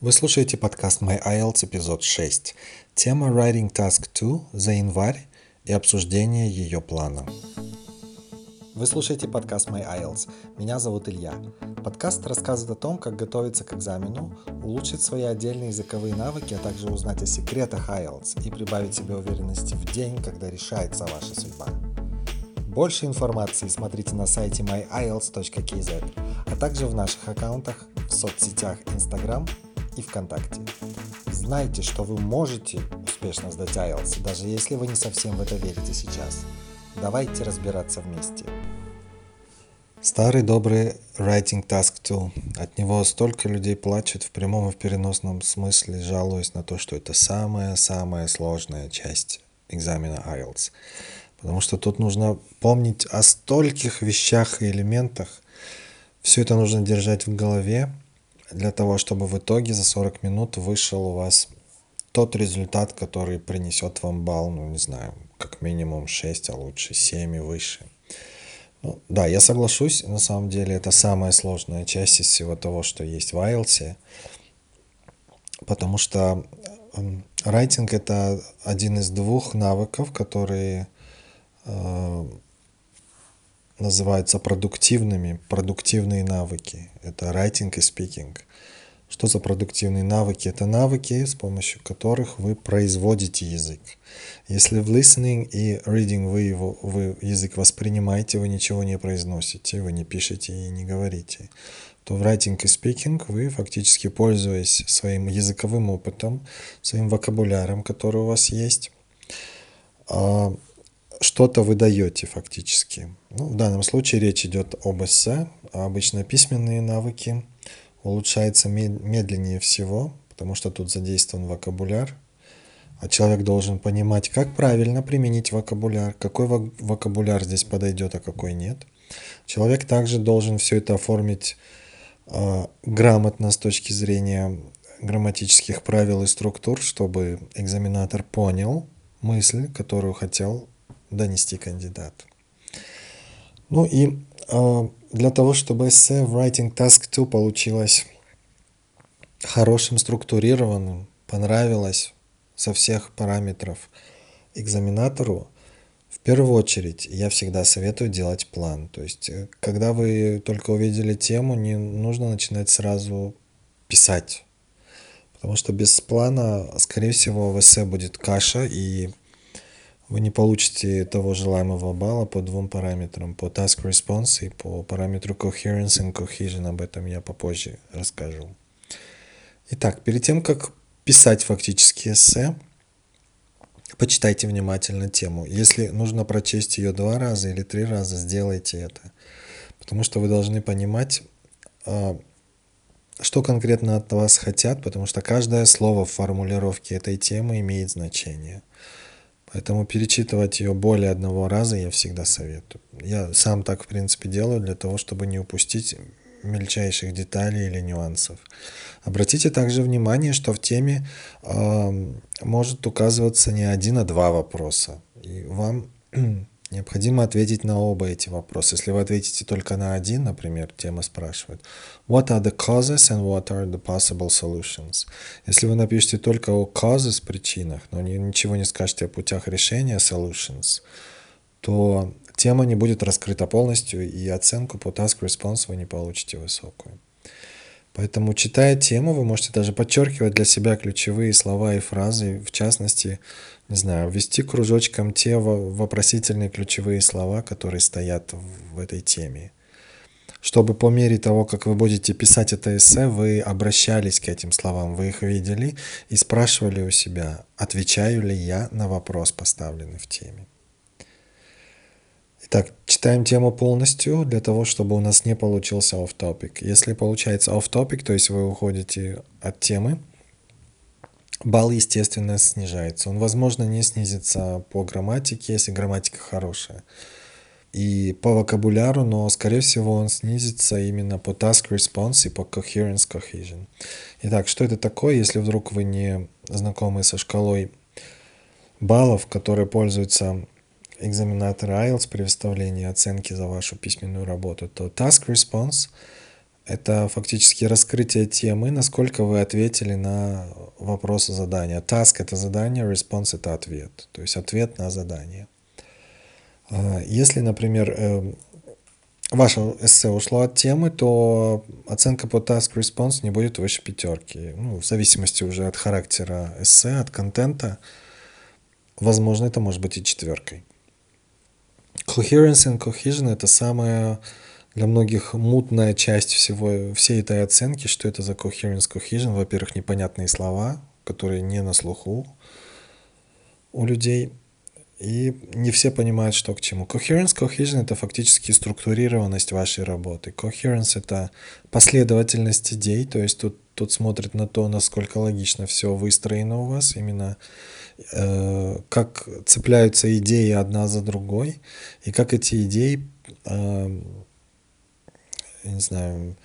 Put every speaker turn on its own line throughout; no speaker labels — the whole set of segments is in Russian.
Вы слушаете подкаст My IELTS, эпизод 6. Тема Writing Task 2 за январь и обсуждение ее плана. Вы слушаете подкаст My IELTS. Меня зовут Илья. Подкаст рассказывает о том, как готовиться к экзамену, улучшить свои отдельные языковые навыки, а также узнать о секретах IELTS и прибавить себе уверенности в день, когда решается ваша судьба. Больше информации смотрите на сайте myielts.kz, а также в наших аккаунтах в соцсетях Instagram и ВКонтакте. Знайте, что вы можете успешно сдать IELTS, даже если вы не совсем в это верите сейчас. Давайте разбираться вместе. Старый добрый Writing Task 2. От него столько людей плачут в прямом и в переносном смысле, жалуясь на то, что это самая-самая сложная часть экзамена IELTS. Потому что тут нужно помнить о стольких вещах и элементах. Все это нужно держать в голове, для того, чтобы в итоге за 40 минут вышел у вас тот результат, который принесет вам балл, ну не знаю, как минимум 6, а лучше 7 и выше. Ну, да, я соглашусь, на самом деле это самая сложная часть из всего того, что есть в IELTS, потому что райтинг это один из двух навыков, которые э, называются продуктивными, продуктивные навыки. Это writing и speaking. Что за продуктивные навыки? Это навыки, с помощью которых вы производите язык. Если в listening и reading вы, его, вы язык воспринимаете, вы ничего не произносите, вы не пишете и не говорите, то в writing и speaking вы фактически пользуясь своим языковым опытом, своим вокабуляром, который у вас есть, а, что-то вы даете фактически. Ну, в данном случае речь идет об эссе, а обычно письменные навыки улучшаются медленнее всего, потому что тут задействован вокабуляр, а человек должен понимать, как правильно применить вокабуляр, какой вокабуляр здесь подойдет, а какой нет. Человек также должен все это оформить э, грамотно с точки зрения грамматических правил и структур, чтобы экзаменатор понял мысль, которую хотел донести кандидат. Ну и э, для того, чтобы эссе в Writing Task 2 получилось хорошим, структурированным, понравилось со всех параметров экзаменатору, в первую очередь я всегда советую делать план. То есть, э, когда вы только увидели тему, не нужно начинать сразу писать. Потому что без плана, скорее всего, в эссе будет каша, и вы не получите того желаемого балла по двум параметрам, по task response и по параметру coherence and cohesion, об этом я попозже расскажу. Итак, перед тем, как писать фактически эссе, почитайте внимательно тему. Если нужно прочесть ее два раза или три раза, сделайте это. Потому что вы должны понимать, а, что конкретно от вас хотят, потому что каждое слово в формулировке этой темы имеет значение. Поэтому перечитывать ее более одного раза я всегда советую. Я сам так, в принципе, делаю для того, чтобы не упустить мельчайших деталей или нюансов. Обратите также внимание, что в теме э, может указываться не один, а два вопроса. И вам Необходимо ответить на оба эти вопроса. Если вы ответите только на один, например, тема спрашивает What are the causes and what are the possible solutions? Если вы напишете только о causes, причинах, но ничего не скажете о путях решения solutions, то тема не будет раскрыта полностью, и оценку по task response вы не получите высокую. Поэтому, читая тему, вы можете даже подчеркивать для себя ключевые слова и фразы, в частности, не знаю, ввести кружочком те вопросительные ключевые слова, которые стоят в этой теме. Чтобы по мере того, как вы будете писать это эссе, вы обращались к этим словам, вы их видели и спрашивали у себя, отвечаю ли я на вопрос, поставленный в теме. Итак, читаем тему полностью для того, чтобы у нас не получился off-topic. Если получается off-topic, то есть вы уходите от темы, балл, естественно, снижается. Он, возможно, не снизится по грамматике, если грамматика хорошая. И по вокабуляру, но, скорее всего, он снизится именно по task response и по coherence cohesion. Итак, что это такое, если вдруг вы не знакомы со шкалой баллов, которые пользуются экзаменатор IELTS при выставлении оценки за вашу письменную работу, то task response Это фактически раскрытие темы, насколько вы ответили на вопросы задания. Task – это задание, response – это ответ. То есть ответ на задание. А, если, например, э, ваше эссе ушло от темы, то оценка по task response не будет выше пятерки. Ну, в зависимости уже от характера эссе, от контента. Возможно, это может быть и четверкой. Coherence and cohesion – это самая для многих мутная часть всего, всей этой оценки, что это за coherence, cohesion. Во-первых, непонятные слова, которые не на слуху у людей. И не все понимают, что к чему. Coherence, cohesion — это фактически структурированность вашей работы. Coherence — это последовательность идей, то есть тут, тут смотрит на то, насколько логично все выстроено у вас, именно э, как цепляются идеи одна за другой, и как эти идеи э, я не знаю,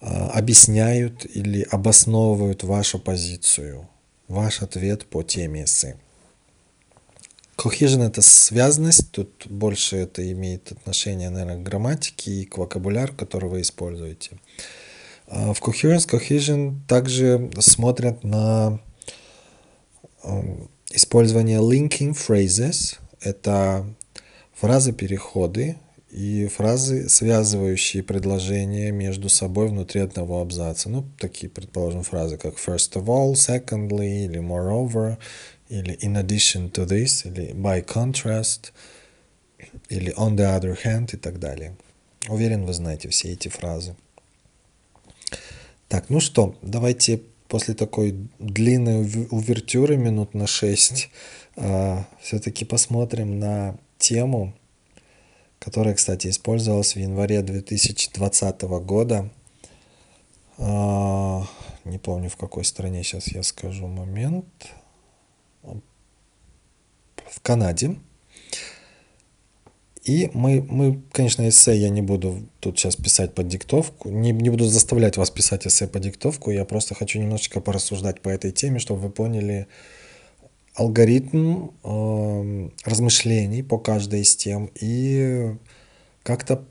а, объясняют или обосновывают вашу позицию, ваш ответ по теме эссе. Cohesion – это связность, тут больше это имеет отношение, наверное, к грамматике и к вокабуляру, который вы используете. А в Coherence, Cohesion также смотрят на использование linking phrases. Это фразы-переходы, и фразы, связывающие предложения между собой внутри одного абзаца. Ну, такие, предположим, фразы, как first of all, secondly, или moreover, или in addition to this, или by contrast, или on the other hand и так далее. Уверен, вы знаете все эти фразы. Так, ну что, давайте после такой длинной увертюры минут на 6 э, все-таки посмотрим на тему, которая, кстати, использовалась в январе 2020 года. А, не помню в какой стране, сейчас я скажу момент. В Канаде. И мы, мы, конечно, эссе я не буду тут сейчас писать под диктовку, не, не буду заставлять вас писать эссе по диктовку, я просто хочу немножечко порассуждать по этой теме, чтобы вы поняли, алгоритм э, размышлений по каждой из тем и как-то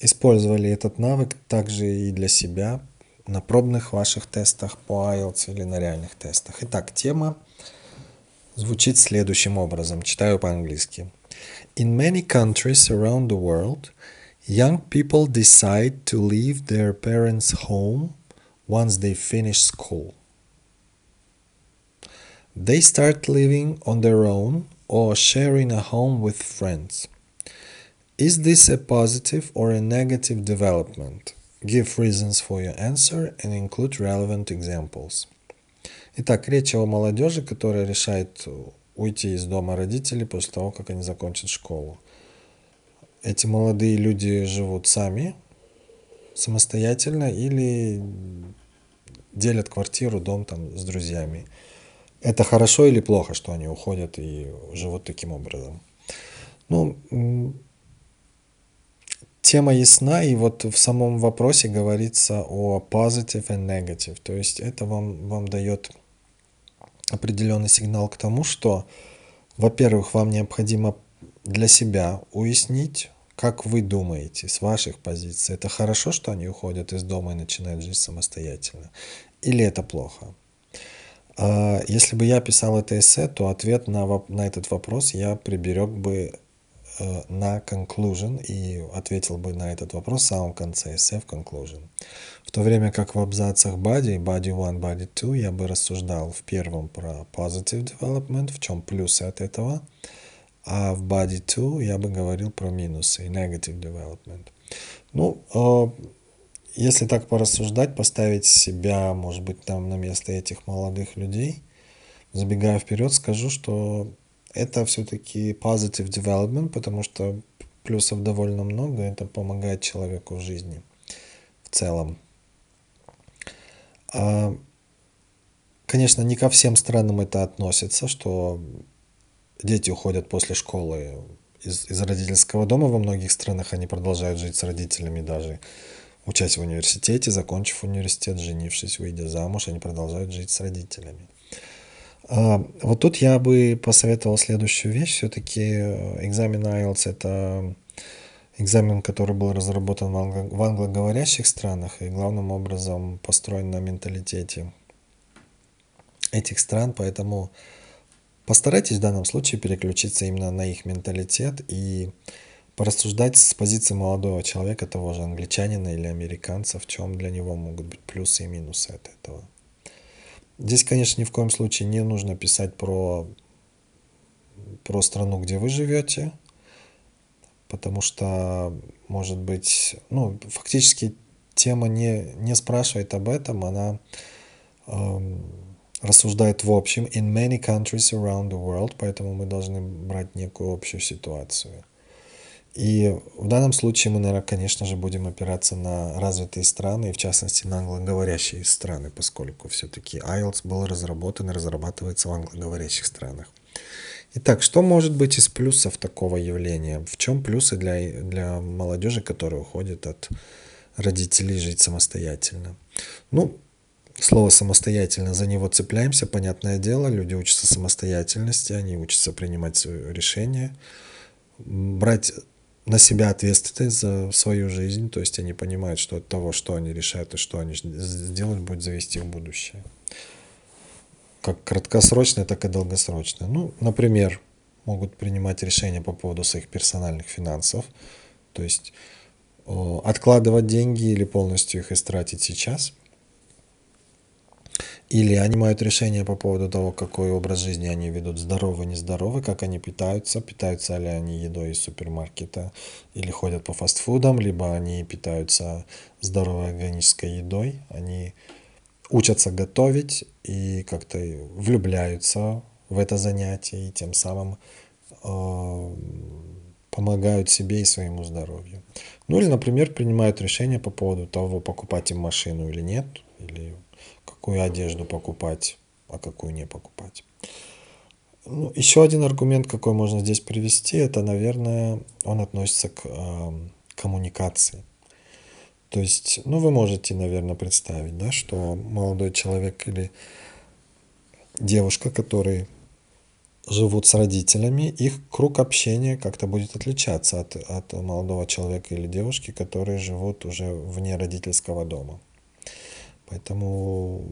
использовали этот навык также и для себя на пробных ваших тестах по IELTS или на реальных тестах. Итак, тема звучит следующим образом. Читаю по-английски. In many countries around the world, young people decide to leave their parents' home once they finish school. They start living on their own or sharing a home with friends. Is this a positive or a negative development? Give reasons for your answer and include relevant examples. Итак, речь о молодежи, которая решает уйти из дома родителей после того, как они закончат школу. Эти молодые люди живут сами, самостоятельно или делят квартиру, дом там с друзьями это хорошо или плохо, что они уходят и живут таким образом. Ну, тема ясна, и вот в самом вопросе говорится о positive and negative. То есть это вам, вам дает определенный сигнал к тому, что, во-первых, вам необходимо для себя уяснить, как вы думаете с ваших позиций. Это хорошо, что они уходят из дома и начинают жить самостоятельно? Или это плохо? А, если бы я писал это эссе, то ответ на, на этот вопрос я приберег бы э, на conclusion и ответил бы на этот вопрос в самом конце эссе в conclusion. В то время как в абзацах body, body 1, body 2, я бы рассуждал в первом про positive development, в чем плюсы от этого, а в body 2 я бы говорил про минусы, negative development. Ну, а, если так порассуждать, поставить себя, может быть, там на место этих молодых людей, забегая вперед, скажу, что это все-таки positive development, потому что плюсов довольно много, это помогает человеку в жизни в целом. А, конечно, не ко всем странам это относится, что дети уходят после школы из, из родительского дома. Во многих странах они продолжают жить с родителями даже учась в университете, закончив университет, женившись, выйдя замуж, они продолжают жить с родителями. А, вот тут я бы посоветовал следующую вещь. Все-таки э, экзамен IELTS – это экзамен, который был разработан в англоговорящих странах и главным образом построен на менталитете этих стран, поэтому постарайтесь в данном случае переключиться именно на их менталитет и порассуждать с позиции молодого человека, того же англичанина или американца, в чем для него могут быть плюсы и минусы от этого. Здесь, конечно, ни в коем случае не нужно писать про, про страну, где вы живете, потому что, может быть, ну, фактически тема не, не спрашивает об этом, она эм, рассуждает в общем in many countries around the world, поэтому мы должны брать некую общую ситуацию. И в данном случае мы, наверное, конечно же, будем опираться на развитые страны, и в частности на англоговорящие страны, поскольку все-таки IELTS был разработан и разрабатывается в англоговорящих странах. Итак, что может быть из плюсов такого явления? В чем плюсы для, для молодежи, которая уходит от родителей жить самостоятельно? Ну, слово самостоятельно, за него цепляемся, понятное дело, люди учатся самостоятельности, они учатся принимать решения, брать на себя ответственность за свою жизнь, то есть они понимают, что от того, что они решают и что они сделают, будет зависеть их будущее. Как краткосрочное, так и долгосрочное. Ну, например, могут принимать решения по поводу своих персональных финансов, то есть откладывать деньги или полностью их истратить сейчас – или они принимают решение по поводу того, какой образ жизни они ведут, здоровый, нездоровый, как они питаются, питаются ли они едой из супермаркета, или ходят по фастфудам, либо они питаются здоровой органической едой, они учатся готовить и как-то влюбляются в это занятие, и тем самым э, помогают себе и своему здоровью. Ну или, например, принимают решение по поводу того, покупать им машину или нет, или какую одежду покупать, а какую не покупать. Ну, еще один аргумент, какой можно здесь привести, это, наверное, он относится к э, коммуникации. То есть, ну, вы можете, наверное, представить, да, что молодой человек или девушка, которые живут с родителями, их круг общения как-то будет отличаться от, от молодого человека или девушки, которые живут уже вне родительского дома. Поэтому,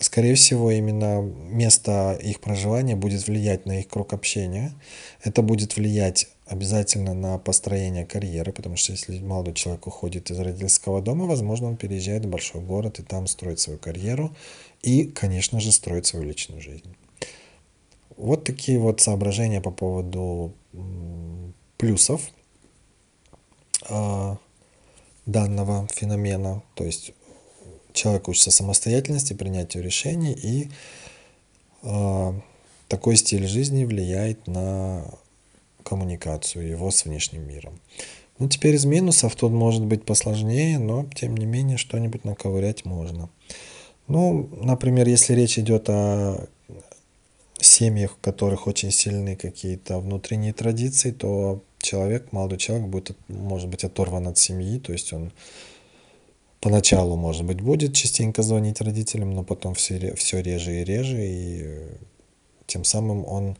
скорее всего, именно место их проживания будет влиять на их круг общения. Это будет влиять обязательно на построение карьеры, потому что если молодой человек уходит из родительского дома, возможно, он переезжает в большой город и там строит свою карьеру и, конечно же, строит свою личную жизнь. Вот такие вот соображения по поводу плюсов. Данного феномена, то есть человек учится самостоятельности, принятию решений, и э, такой стиль жизни влияет на коммуникацию его с внешним миром. Ну, теперь из минусов тут может быть посложнее, но тем не менее что-нибудь наковырять можно. Ну, например, если речь идет о семьях, в которых очень сильны какие-то внутренние традиции, то человек, молодой человек будет, может быть, оторван от семьи, то есть он поначалу, может быть, будет частенько звонить родителям, но потом все, все реже и реже, и тем самым он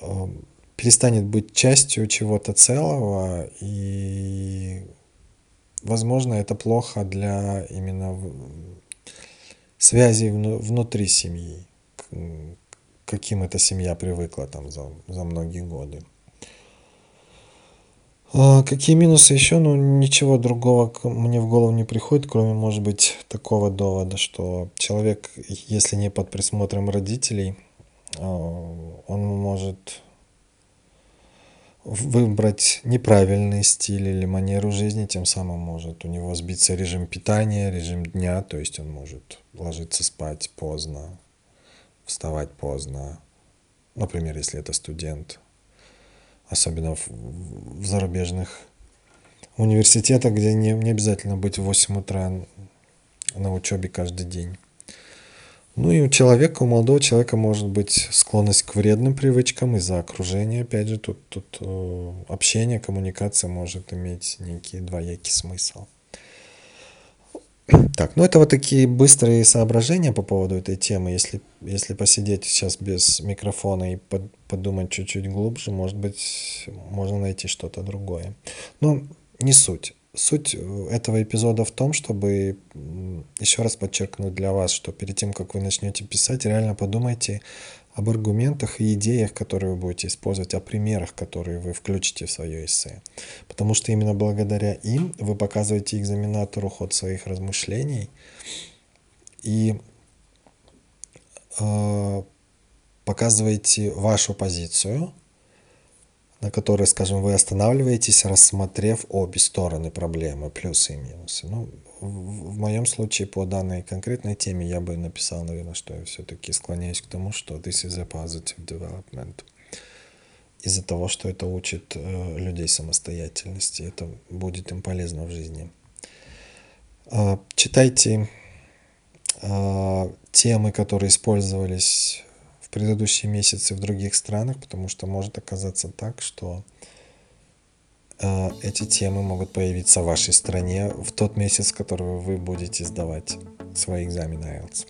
э, перестанет быть частью чего-то целого, и, возможно, это плохо для именно связей внутри семьи, каким эта семья привыкла там за, за многие годы. А какие минусы еще? Ну, ничего другого мне в голову не приходит, кроме, может быть, такого довода, что человек, если не под присмотром родителей, а, он может выбрать неправильный стиль или манеру жизни, тем самым может у него сбиться режим питания, режим дня, то есть он может ложиться спать поздно, вставать поздно, например, если это студент, особенно в, в зарубежных университетах, где не, не обязательно быть в 8 утра на учебе каждый день. Ну и у человека, у молодого человека может быть склонность к вредным привычкам из-за окружения. Опять же, тут, тут э, общение, коммуникация может иметь некий двоякий смысл. Так, ну это вот такие быстрые соображения по поводу этой темы. Если, если посидеть сейчас без микрофона и под, подумать чуть-чуть глубже, может быть, можно найти что-то другое. Но не суть. Суть этого эпизода в том, чтобы еще раз подчеркнуть для вас, что перед тем, как вы начнете писать, реально подумайте об аргументах и идеях, которые вы будете использовать, о примерах, которые вы включите в свое эссе. Потому что именно благодаря им вы показываете экзаменатору ход своих размышлений и э, показываете вашу позицию, на которой, скажем, вы останавливаетесь, рассмотрев обе стороны проблемы, плюсы и минусы. Ну, в моем случае по данной конкретной теме я бы написал, наверное, что я все-таки склоняюсь к тому, что this is a positive development. Из-за того, что это учит э, людей самостоятельности, это будет им полезно в жизни. Э, читайте э, темы, которые использовались предыдущие месяцы в других странах, потому что может оказаться так, что а, эти темы могут появиться в вашей стране в тот месяц, в который вы будете сдавать свои экзамены IELTS.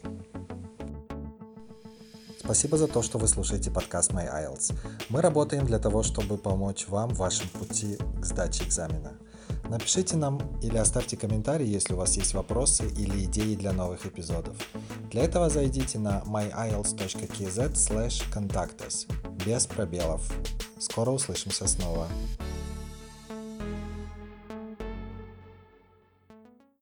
Спасибо за то, что вы слушаете подкаст My IELTS. Мы работаем для того, чтобы помочь вам в вашем пути к сдаче экзамена. Напишите нам или оставьте комментарий, если у вас есть вопросы или идеи для новых эпизодов. Для этого зайдите на myielts.kz slash без пробелов. Скоро услышимся снова.